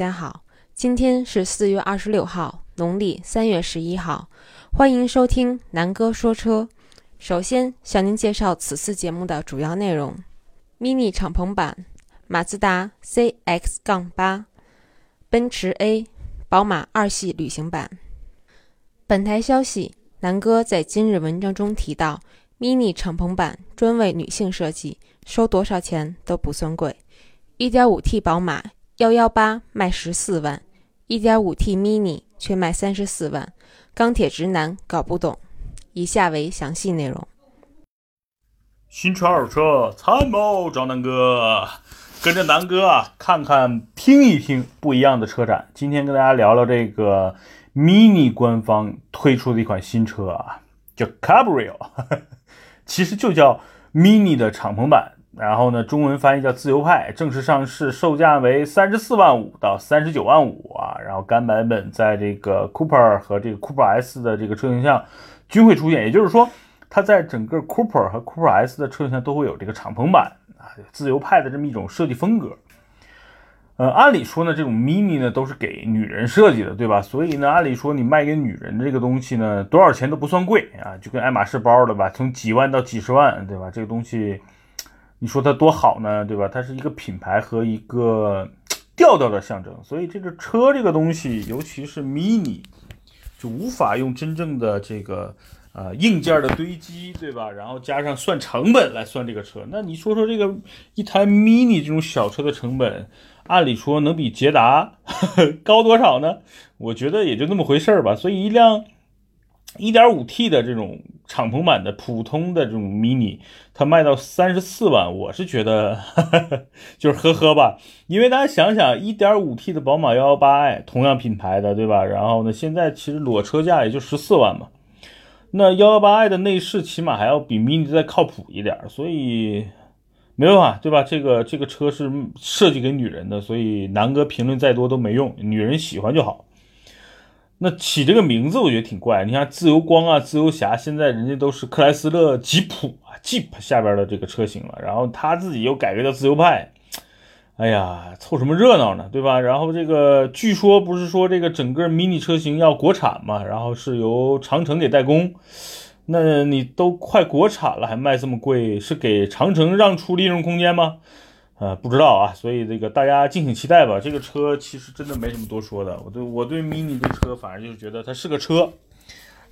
大家好，今天是四月二十六号，农历三月十一号，欢迎收听南哥说车。首先向您介绍此次节目的主要内容：mini 敞篷版马自达 CX-8、奔驰 A、宝马二系旅行版。本台消息，南哥在今日文章中提到，mini 敞篷版专为女性设计，收多少钱都不算贵。1.5T 宝马118卖十四万，1.5T mini 却卖三十四万，钢铁直男搞不懂。以下为详细内容。新车二手车参谋找南哥，跟着南哥啊，看看听一听不一样的车展。今天跟大家聊聊这个 mini 官方推出的一款新车啊，叫 Cabrio，其实就叫 mini 的敞篷版。然后呢，中文翻译叫自由派，正式上市，售价为三十四万五到三十九万五啊。然后该版本在这个 Cooper 和这个 Cooper S 的这个车型上均会出现，也就是说，它在整个 Cooper 和 Cooper S 的车型上都会有这个敞篷版啊，自由派的这么一种设计风格。呃，按理说呢，这种 Mini 呢都是给女人设计的，对吧？所以呢，按理说你卖给女人这个东西呢，多少钱都不算贵啊，就跟爱马仕包的吧，从几万到几十万，对吧？这个东西。你说它多好呢，对吧？它是一个品牌和一个调调的象征，所以这个车这个东西，尤其是 mini，就无法用真正的这个呃硬件的堆积，对吧？然后加上算成本来算这个车，那你说说这个一台 mini 这种小车的成本，按理说能比捷达 高多少呢？我觉得也就那么回事儿吧。所以一辆。1.5T 的这种敞篷版的普通的这种 mini，它卖到三十四万，我是觉得 就是呵呵吧。因为大家想想，1.5T 的宝马 118i 同样品牌的，对吧？然后呢，现在其实裸车价也就十四万嘛。那 118i 的内饰起码还要比 mini 再靠谱一点，所以没办法，对吧？这个这个车是设计给女人的，所以南哥评论再多都没用，女人喜欢就好。那起这个名字我觉得挺怪，你看自由光啊、自由侠，现在人家都是克莱斯勒吉普啊 Jeep 下边的这个车型了，然后他自己又改个叫自由派，哎呀，凑什么热闹呢，对吧？然后这个据说不是说这个整个 mini 车型要国产嘛，然后是由长城给代工，那你都快国产了还卖这么贵，是给长城让出利润空间吗？呃，不知道啊，所以这个大家敬请期待吧。这个车其实真的没什么多说的。我对我对 mini 这车，反正就是觉得它是个车。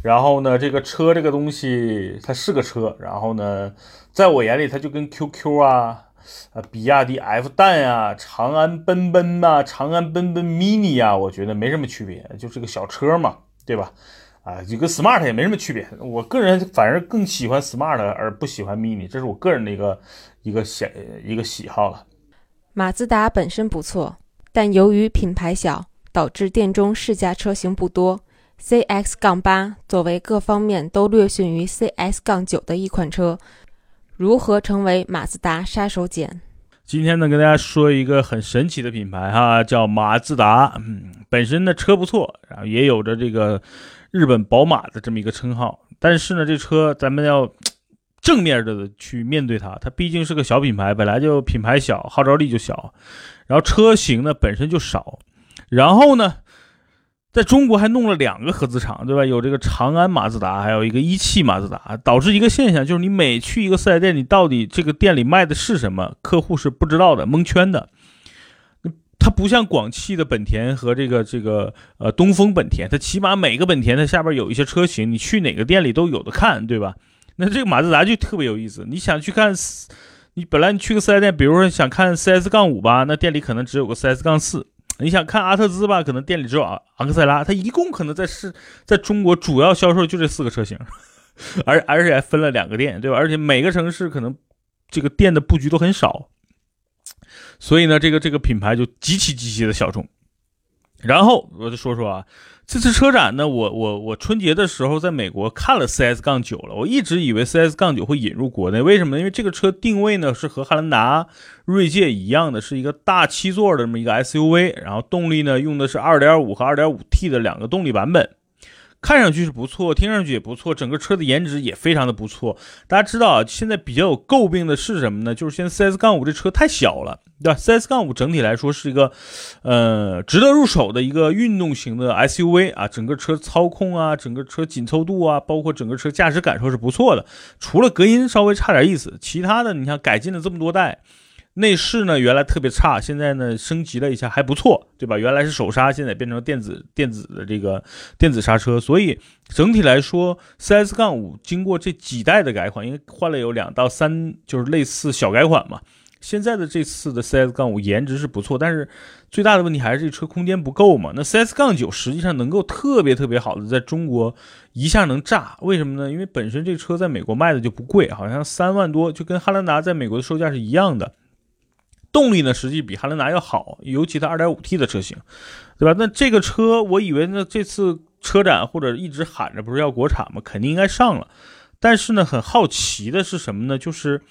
然后呢，这个车这个东西它是个车。然后呢，在我眼里，它就跟 QQ 啊、啊比亚迪 F 蛋呀、长安奔奔呐、长安奔奔 mini 啊，我觉得没什么区别，就是个小车嘛，对吧？啊，就跟 smart 也没什么区别。我个人反而更喜欢 smart 而不喜欢 mini，这是我个人的一个。一个喜一个喜好了。马自达本身不错，但由于品牌小，导致店中试驾车型不多。CX 杠八作为各方面都略逊于 CS-9 的一款车，如何成为马自达杀手锏？今天呢，跟大家说一个很神奇的品牌哈，叫马自达。嗯，本身的车不错，然后也有着这个日本宝马的这么一个称号，但是呢，这车咱们要。正面的去面对它，它毕竟是个小品牌，本来就品牌小，号召力就小，然后车型呢本身就少，然后呢，在中国还弄了两个合资厂，对吧？有这个长安马自达，还有一个一汽马自达，导致一个现象，就是你每去一个四 S 店，你到底这个店里卖的是什么，客户是不知道的，蒙圈的。它不像广汽的本田和这个这个呃东风本田，它起码每个本田它下边有一些车型，你去哪个店里都有的看，对吧？那这个马自达就特别有意思，你想去看，你本来你去个四 S 店，比如说想看 CS 杠五吧，那店里可能只有个 CS 杠四；你想看阿特兹吧，可能店里只有昂昂克赛拉。它一共可能在市在中国主要销售就这四个车型，而而且还分了两个店，对吧？而且每个城市可能这个店的布局都很少，所以呢，这个这个品牌就极其极其的小众。然后我就说说啊。这次车展呢，我我我春节的时候在美国看了 CS 杠九了。我一直以为 CS 杠九会引入国内，为什么呢？因为这个车定位呢是和汉兰达、锐界一样的，是一个大七座的这么一个 SUV，然后动力呢用的是2.5和 2.5T 的两个动力版本。看上去是不错，听上去也不错，整个车的颜值也非常的不错。大家知道啊，现在比较有诟病的是什么呢？就是现在 CS 杠五这车太小了，对吧？CS 杠五整体来说是一个，呃，值得入手的一个运动型的 SUV 啊，整个车操控啊，整个车紧凑度啊，包括整个车驾驶感受是不错的，除了隔音稍微差点意思，其他的你看改进了这么多代。内饰呢，原来特别差，现在呢升级了一下，还不错，对吧？原来是手刹，现在变成电子电子的这个电子刹车，所以整体来说，CS 杠五经过这几代的改款，因为换了有两到三，就是类似小改款嘛。现在的这次的 CS 杠五颜值是不错，但是最大的问题还是这车空间不够嘛。那 CS 杠九实际上能够特别特别好的在中国一下能炸，为什么呢？因为本身这车在美国卖的就不贵，好像三万多，就跟汉兰达在美国的售价是一样的。动力呢，实际比汉兰达要好，尤其它 2.5T 的车型，对吧？那这个车，我以为呢，这次车展或者一直喊着不是要国产吗？肯定应该上了。但是呢，很好奇的是什么呢？就是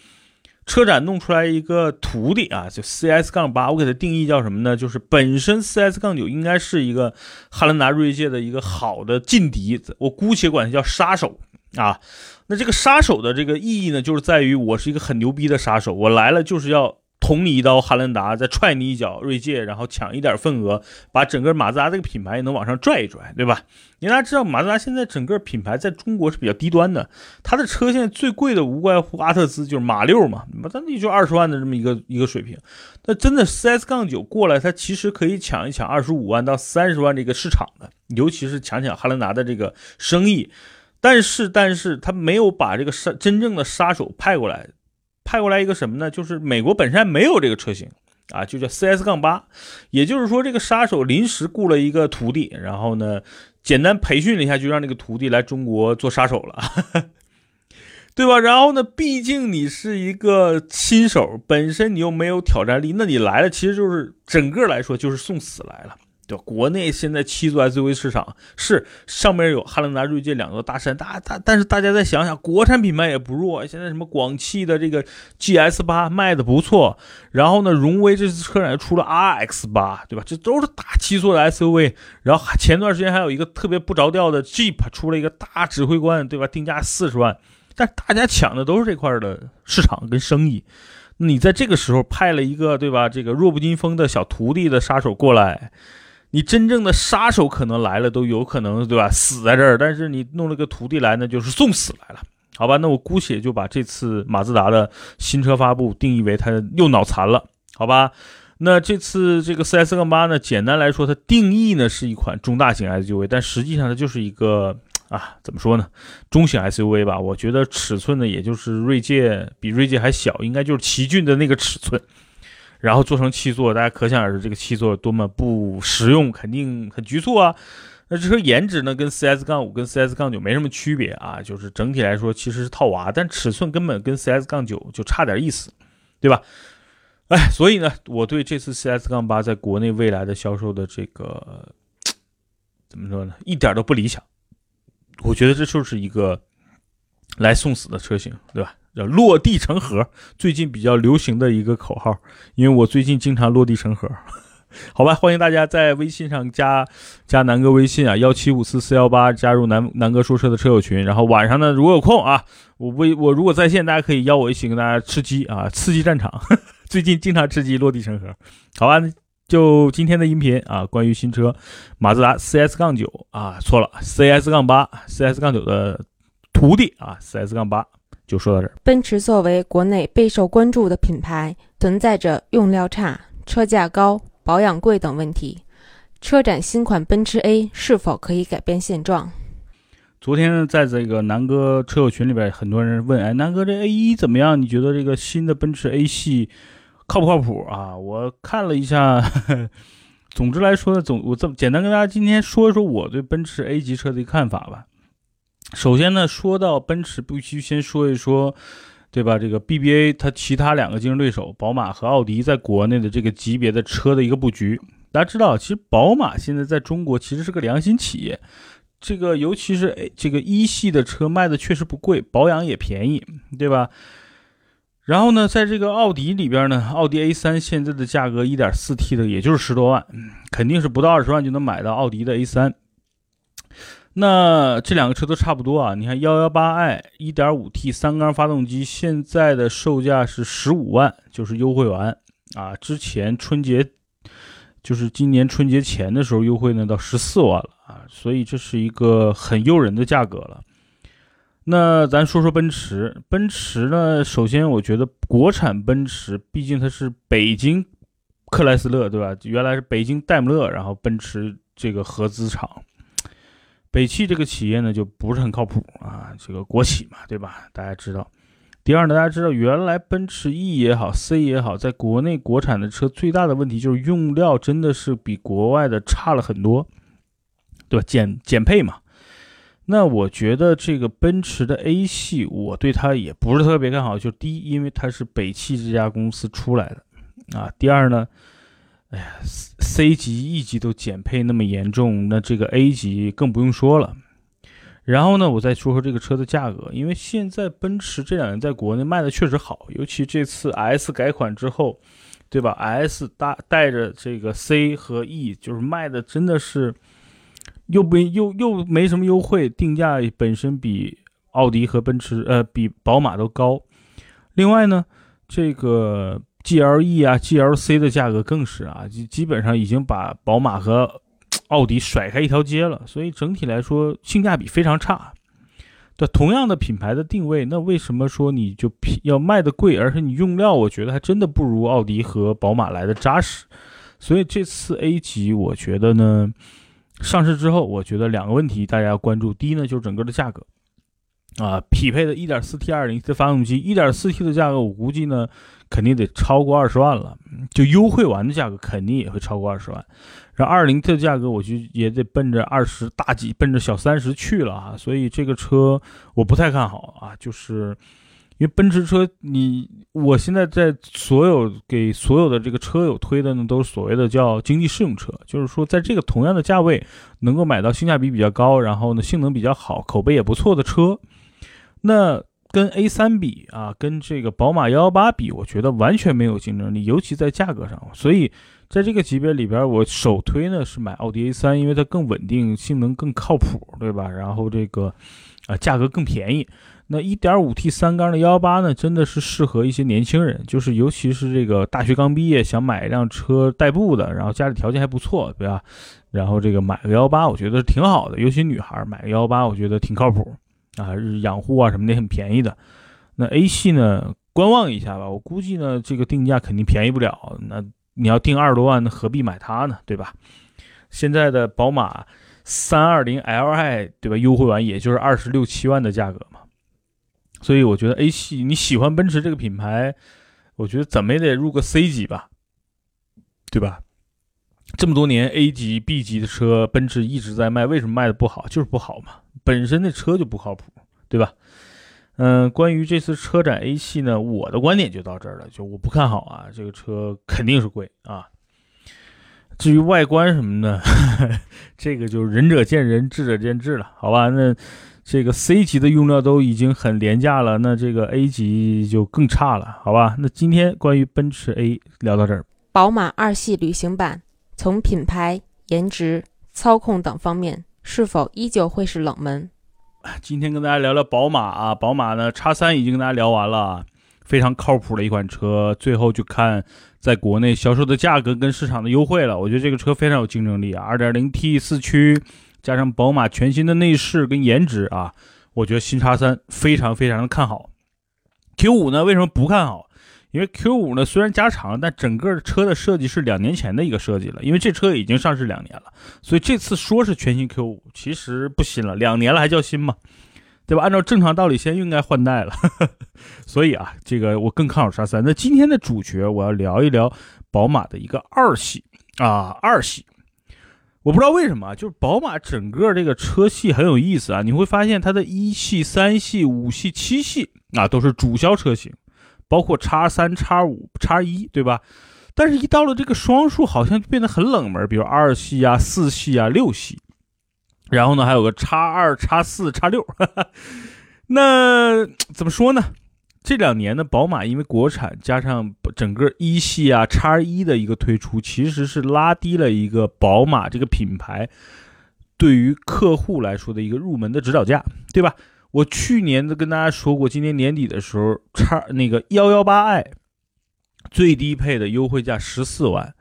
车展弄出来一个徒弟啊，就 CS 杠八，我给它定义叫什么呢？就是本身 CS 杠九应该是一个汉兰达锐界的一个好的劲敌，我姑且管它叫杀手啊。那这个杀手的这个意义呢，就是在于我是一个很牛逼的杀手，我来了就是要。捅你一刀，汉兰达再踹你一脚，锐界，然后抢一点份额，把整个马自达这个品牌也能往上拽一拽，对吧？你大家知道，马自达现在整个品牌在中国是比较低端的，它的车现在最贵的无外乎阿特兹，就是马六嘛，那它也就二十万的这么一个一个水平。那真的 CS 杠九过来，它其实可以抢一抢二十五万到三十万这个市场的，尤其是抢抢汉兰达的这个生意。但是，但是他没有把这个杀真正的杀手派过来。派过来一个什么呢？就是美国本身没有这个车型啊，就叫 CS 杠八，也就是说这个杀手临时雇了一个徒弟，然后呢简单培训了一下，就让这个徒弟来中国做杀手了，对吧？然后呢，毕竟你是一个新手，本身你又没有挑战力，那你来了其实就是整个来说就是送死来了。对，国内现在七座 SUV 市场是上面有汉兰达、锐界两座大山，大大，但是大家再想想，国产品牌也不弱。现在什么广汽的这个 GS 八卖的不错，然后呢，荣威这次车展出了 RX 八，对吧？这都是大七座的 SUV。然后前段时间还有一个特别不着调的 Jeep 出了一个大指挥官，对吧？定价四十万，但大家抢的都是这块的市场跟生意。你在这个时候派了一个，对吧？这个弱不禁风的小徒弟的杀手过来。你真正的杀手可能来了都有可能，对吧？死在这儿，但是你弄了个徒弟来，那就是送死来了，好吧？那我姑且就把这次马自达的新车发布定义为它又脑残了，好吧？那这次这个 CS 杠八呢，简单来说，它定义呢是一款中大型 SUV，但实际上它就是一个啊，怎么说呢？中型 SUV 吧？我觉得尺寸呢，也就是锐界比锐界还小，应该就是奇骏的那个尺寸。然后做成七座，大家可想而知这个七座多么不实用，肯定很局促啊。那这车颜值呢，跟 CS 杠五跟 CS 杠九没什么区别啊，就是整体来说其实是套娃，但尺寸根本跟 CS 杠九就差点意思，对吧？哎，所以呢，我对这次 CS 杠八在国内未来的销售的这个 怎么说呢，一点都不理想。我觉得这就是一个来送死的车型，对吧？叫落地成盒，最近比较流行的一个口号，因为我最近经常落地成盒，好吧，欢迎大家在微信上加加南哥微信啊，幺七五四四幺八，加入南南哥说车的车友群，然后晚上呢，如果有空啊，我微我如果在线，大家可以邀我一起跟大家吃鸡啊，刺激战场，最近经常吃鸡，落地成盒，好吧，就今天的音频啊，关于新车马自达 CS 杠九啊，错了，CS 杠八，CS 杠九的徒弟啊，CS 杠八。就说到这儿。奔驰作为国内备受关注的品牌，存在着用料差、车价高、保养贵等问题。车展新款奔驰 A 是否可以改变现状？昨天在这个南哥车友群里边，很多人问：“哎，南哥这 A 一怎么样？你觉得这个新的奔驰 A 系靠不靠谱啊？”我看了一下，总之来说呢，总我这么简单跟大家今天说一说我对奔驰 A 级车的一个看法吧。首先呢，说到奔驰，必须先说一说，对吧？这个 BBA 它其他两个竞争对手宝马和奥迪在国内的这个级别的车的一个布局。大家知道，其实宝马现在在中国其实是个良心企业，这个尤其是这个一系的车卖的确实不贵，保养也便宜，对吧？然后呢，在这个奥迪里边呢，奥迪 A3 现在的价格 1.4T 的也就是十多万，肯定是不到二十万就能买到奥迪的 A3。那这两个车都差不多啊。你看幺幺八 i 一点五 T 三缸发动机，现在的售价是十五万，就是优惠完啊。之前春节，就是今年春节前的时候优惠呢到十四万了啊，所以这是一个很诱人的价格了。那咱说说奔驰，奔驰呢，首先我觉得国产奔驰，毕竟它是北京克莱斯勒，对吧？原来是北京戴姆勒，然后奔驰这个合资厂。北汽这个企业呢，就不是很靠谱啊，这个国企嘛，对吧？大家知道。第二呢，大家知道，原来奔驰 E 也好，C 也好，在国内国产的车最大的问题就是用料真的是比国外的差了很多，对吧？减减配嘛。那我觉得这个奔驰的 A 系，我对它也不是特别看好。就第一，因为它是北汽这家公司出来的啊。第二呢。哎呀，C 级、E 级都减配那么严重，那这个 A 级更不用说了。然后呢，我再说说这个车的价格，因为现在奔驰这两年在国内卖的确实好，尤其这次 S 改款之后，对吧？S 搭带着这个 C 和 E，就是卖的真的是又不又又没什么优惠，定价本身比奥迪和奔驰呃比宝马都高。另外呢，这个。G L E 啊，G L C 的价格更是啊，基基本上已经把宝马和奥迪甩开一条街了，所以整体来说性价比非常差。对，同样的品牌的定位，那为什么说你就要卖的贵，而且你用料，我觉得还真的不如奥迪和宝马来的扎实。所以这次 A 级，我觉得呢，上市之后，我觉得两个问题大家要关注，第一呢，就是整个的价格。啊，匹配的 1.4T、二零 T 的发动机，1.4T 的价格我估计呢，肯定得超过二十万了，就优惠完的价格肯定也会超过二十万。然后 2.0T 的价格，我就也得奔着二十大几，奔着小三十去了啊。所以这个车我不太看好啊，就是因为奔驰车，你我现在在所有给所有的这个车友推的呢，都是所谓的叫经济适用车，就是说在这个同样的价位能够买到性价比比较高，然后呢性能比较好，口碑也不错的车。那跟 A 三比啊，跟这个宝马幺幺八比，我觉得完全没有竞争力，尤其在价格上。所以在这个级别里边，我首推呢是买奥迪 A 三，因为它更稳定，性能更靠谱，对吧？然后这个啊价格更便宜。那 1.5T 三缸的幺幺八呢，真的是适合一些年轻人，就是尤其是这个大学刚毕业想买一辆车代步的，然后家里条件还不错，对吧？然后这个买个幺幺八，我觉得挺好的，尤其女孩买个幺幺八，我觉得挺靠谱。啊，养护啊什么的很便宜的，那 A 系呢，观望一下吧。我估计呢，这个定价肯定便宜不了。那你要定二十多万，那何必买它呢？对吧？现在的宝马三二零 Li，对吧？优惠完也就是二十六七万的价格嘛。所以我觉得 A 系你喜欢奔驰这个品牌，我觉得怎么也得入个 C 级吧，对吧？这么多年 A 级、B 级的车，奔驰一直在卖，为什么卖的不好？就是不好嘛。本身那车就不靠谱，对吧？嗯，关于这次车展 A 系呢，我的观点就到这儿了，就我不看好啊，这个车肯定是贵啊。至于外观什么的，这个就仁者见仁，智者见智了，好吧？那这个 C 级的用料都已经很廉价了，那这个 A 级就更差了，好吧？那今天关于奔驰 A 聊到这儿，宝马二系旅行版从品牌、颜值、操控等方面。是否依旧会是冷门？今天跟大家聊聊宝马啊，宝马呢，叉三已经跟大家聊完了，非常靠谱的一款车。最后就看在国内销售的价格跟市场的优惠了。我觉得这个车非常有竞争力啊，2.0T 四驱加上宝马全新的内饰跟颜值啊，我觉得新叉三非常非常的看好。Q 五呢，为什么不看好？因为 Q 五呢，虽然加长，但整个车的设计是两年前的一个设计了。因为这车已经上市两年了，所以这次说是全新 Q 五，其实不新了，两年了还叫新吗？对吧？按照正常道理，现在应该换代了。所以啊，这个我更看好叉三。那今天的主角，我要聊一聊宝马的一个二系啊，二系。我不知道为什么，就是宝马整个这个车系很有意思啊，你会发现它的一系、三系、五系、七系啊，都是主销车型。包括叉三、叉五、叉一，对吧？但是，一到了这个双数，好像变得很冷门，比如二系啊、四系啊、六系。然后呢，还有个叉二、叉四、叉六。那怎么说呢？这两年呢，宝马因为国产加上整个一系啊、叉一的一个推出，其实是拉低了一个宝马这个品牌对于客户来说的一个入门的指导价，对吧？我去年都跟大家说过，今年年底的时候，叉那个幺幺八 i 最低配的优惠价十四万，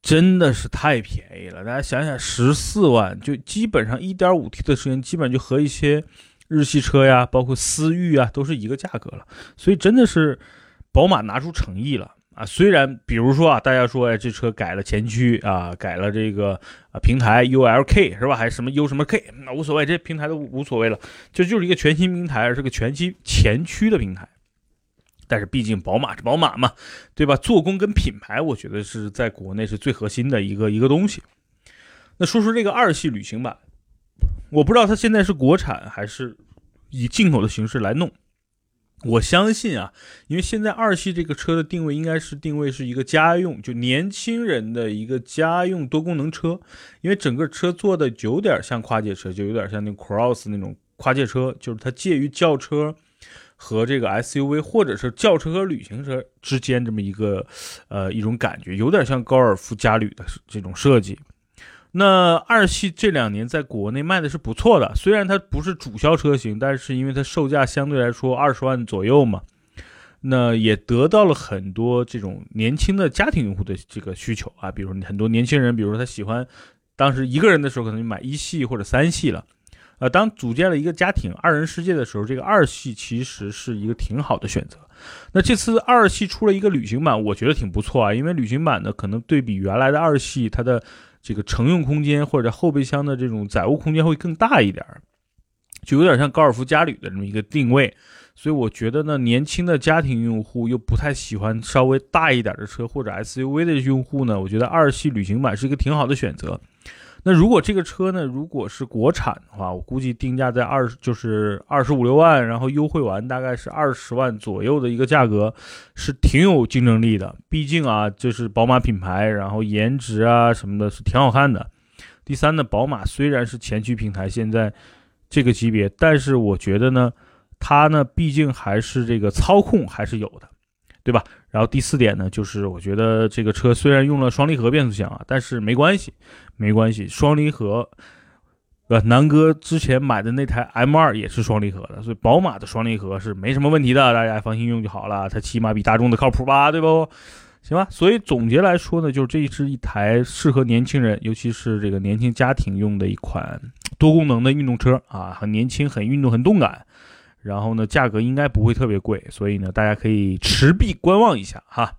真的是太便宜了。大家想想，十四万就基本上一点五 T 的车型，基本就和一些日系车呀，包括思域啊，都是一个价格了。所以真的是宝马拿出诚意了。啊，虽然比如说啊，大家说哎，这车改了前驱啊，改了这个啊平台 ULK 是吧？还是什么 U 什么 K，那无所谓，这平台都无所谓了，这就是一个全新平台，是个全新前驱的平台。但是毕竟宝马是宝马嘛，对吧？做工跟品牌，我觉得是在国内是最核心的一个一个东西。那说说这个二系旅行版，我不知道它现在是国产还是以进口的形式来弄。我相信啊，因为现在二系这个车的定位应该是定位是一个家用，就年轻人的一个家用多功能车。因为整个车做的有点像跨界车，就有点像那 Cross 那种跨界车，就是它介于轿车和这个 SUV，或者是轿车和旅行车之间这么一个呃一种感觉，有点像高尔夫加旅的这种设计。那二系这两年在国内卖的是不错的，虽然它不是主销车型，但是因为它售价相对来说二十万左右嘛，那也得到了很多这种年轻的家庭用户的这个需求啊，比如很多年轻人，比如说他喜欢当时一个人的时候可能就买一系或者三系了，呃，当组建了一个家庭二人世界的时候，这个二系其实是一个挺好的选择。那这次二系出了一个旅行版，我觉得挺不错啊，因为旅行版呢可能对比原来的二系，它的这个乘用空间或者后备箱的这种载物空间会更大一点儿，就有点像高尔夫加旅的这么一个定位，所以我觉得呢，年轻的家庭用户又不太喜欢稍微大一点的车或者 SUV 的用户呢，我觉得二系旅行版是一个挺好的选择。那如果这个车呢，如果是国产的话，我估计定价在二十，就是二十五六万，然后优惠完大概是二十万左右的一个价格，是挺有竞争力的。毕竟啊，就是宝马品牌，然后颜值啊什么的是挺好看的。第三呢，宝马虽然是前驱平台，现在这个级别，但是我觉得呢，它呢毕竟还是这个操控还是有的。对吧？然后第四点呢，就是我觉得这个车虽然用了双离合变速箱啊，但是没关系，没关系，双离合，呃，南哥之前买的那台 M2 也是双离合的，所以宝马的双离合是没什么问题的，大家放心用就好了。它起码比大众的靠谱吧，对不？行吧。所以总结来说呢，就是这是一台适合年轻人，尤其是这个年轻家庭用的一款多功能的运动车啊，很年轻，很运动，很动感。然后呢，价格应该不会特别贵，所以呢，大家可以持币观望一下哈。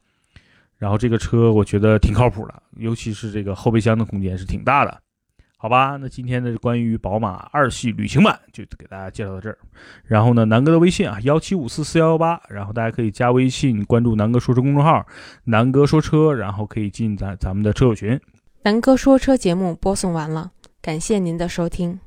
然后这个车我觉得挺靠谱的，尤其是这个后备箱的空间是挺大的，好吧？那今天的关于宝马二系旅行版就给大家介绍到这儿。然后呢，南哥的微信啊，幺七五四四幺幺八，然后大家可以加微信关注南哥说车公众号，南哥说车，然后可以进咱咱们的车友群。南哥说车节目播送完了，感谢您的收听。